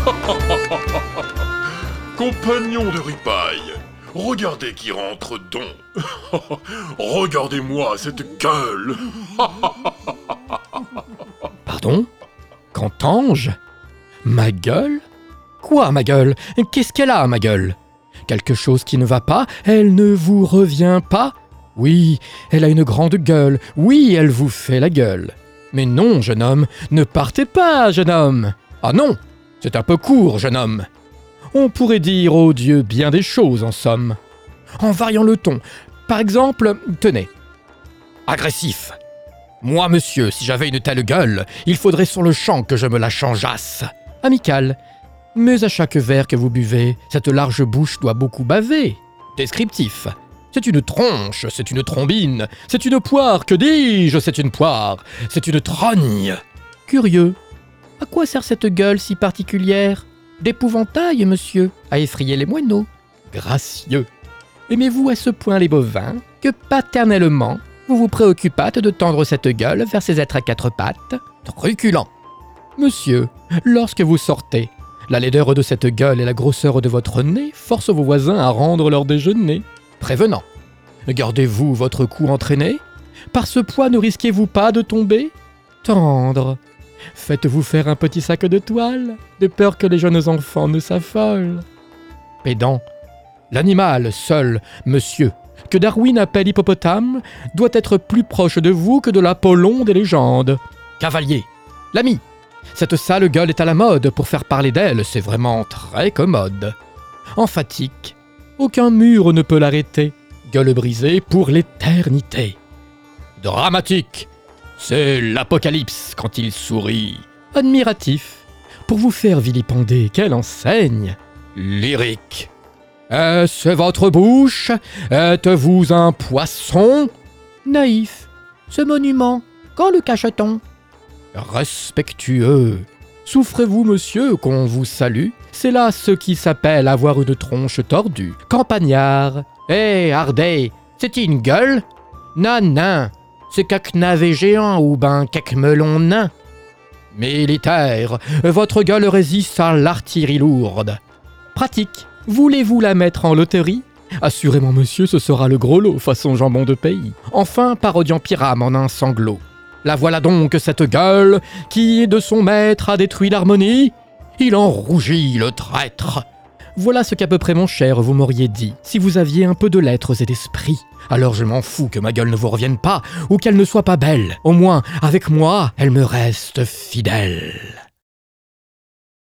Compagnon de ripaille, regardez qui rentre donc. Regardez-moi cette gueule. Pardon? Qu'entends-je Ma gueule? Quoi, ma gueule? Qu'est-ce qu'elle a, ma gueule? Quelque chose qui ne va pas? Elle ne vous revient pas? Oui, elle a une grande gueule. Oui, elle vous fait la gueule. Mais non, jeune homme, ne partez pas, jeune homme. Ah non, c'est un peu court, jeune homme. On pourrait dire au Dieu bien des choses, en somme. En variant le ton. Par exemple, tenez. Agressif. Moi, monsieur, si j'avais une telle gueule, il faudrait sur le champ que je me la changeasse. Amical. Mais à chaque verre que vous buvez, cette large bouche doit beaucoup baver. Descriptif. C'est une tronche, c'est une trombine, c'est une poire, que dis-je, c'est une poire, c'est une trogne. Curieux. À quoi sert cette gueule si particulière? D'épouvantail, monsieur, à effrayer les moineaux. Gracieux. Aimez-vous à ce point les bovins que paternellement, vous vous préoccupâtes de tendre cette gueule vers ces êtres à quatre pattes? Truculent. Monsieur, lorsque vous sortez, la laideur de cette gueule et la grosseur de votre nez forcent vos voisins à rendre leur déjeuner. Prévenant. Gardez-vous votre cou entraîné? Par ce poids ne risquez-vous pas de tomber? Tendre. Faites-vous faire un petit sac de toile, de peur que les jeunes enfants ne s'affolent. Pédant. L'animal seul, monsieur, que Darwin appelle hippopotame, doit être plus proche de vous que de l'Apollon des légendes. Cavalier. L'ami. Cette sale gueule est à la mode, pour faire parler d'elle, c'est vraiment très commode. Emphatique. Aucun mur ne peut l'arrêter. Gueule brisée pour l'éternité. Dramatique. C'est l'apocalypse quand il sourit. Admiratif. Pour vous faire vilipender, quelle enseigne? Lyrique. Est-ce votre bouche? Êtes-vous un poisson? Naïf. Ce monument, quand le cache-t-on? Respectueux. Souffrez-vous, monsieur, qu'on vous salue? C'est là ce qui s'appelle avoir une tronche tordue. Campagnard. Hé, Hardet, c'est une gueule? Non, c'est qu'un navet géant ou ben qu'un melon nain. Militaire, votre gueule résiste à l'artillerie lourde. Pratique. Voulez-vous la mettre en loterie? Assurément, monsieur, ce sera le gros lot, façon jambon de pays. Enfin, parodiant Pyram en un sanglot. La voilà donc cette gueule qui, de son maître, a détruit l'harmonie. Il en rougit, le traître. Voilà ce qu'à peu près mon cher vous m'auriez dit, si vous aviez un peu de lettres et d'esprit. Alors je m'en fous que ma gueule ne vous revienne pas, ou qu'elle ne soit pas belle. Au moins, avec moi, elle me reste fidèle.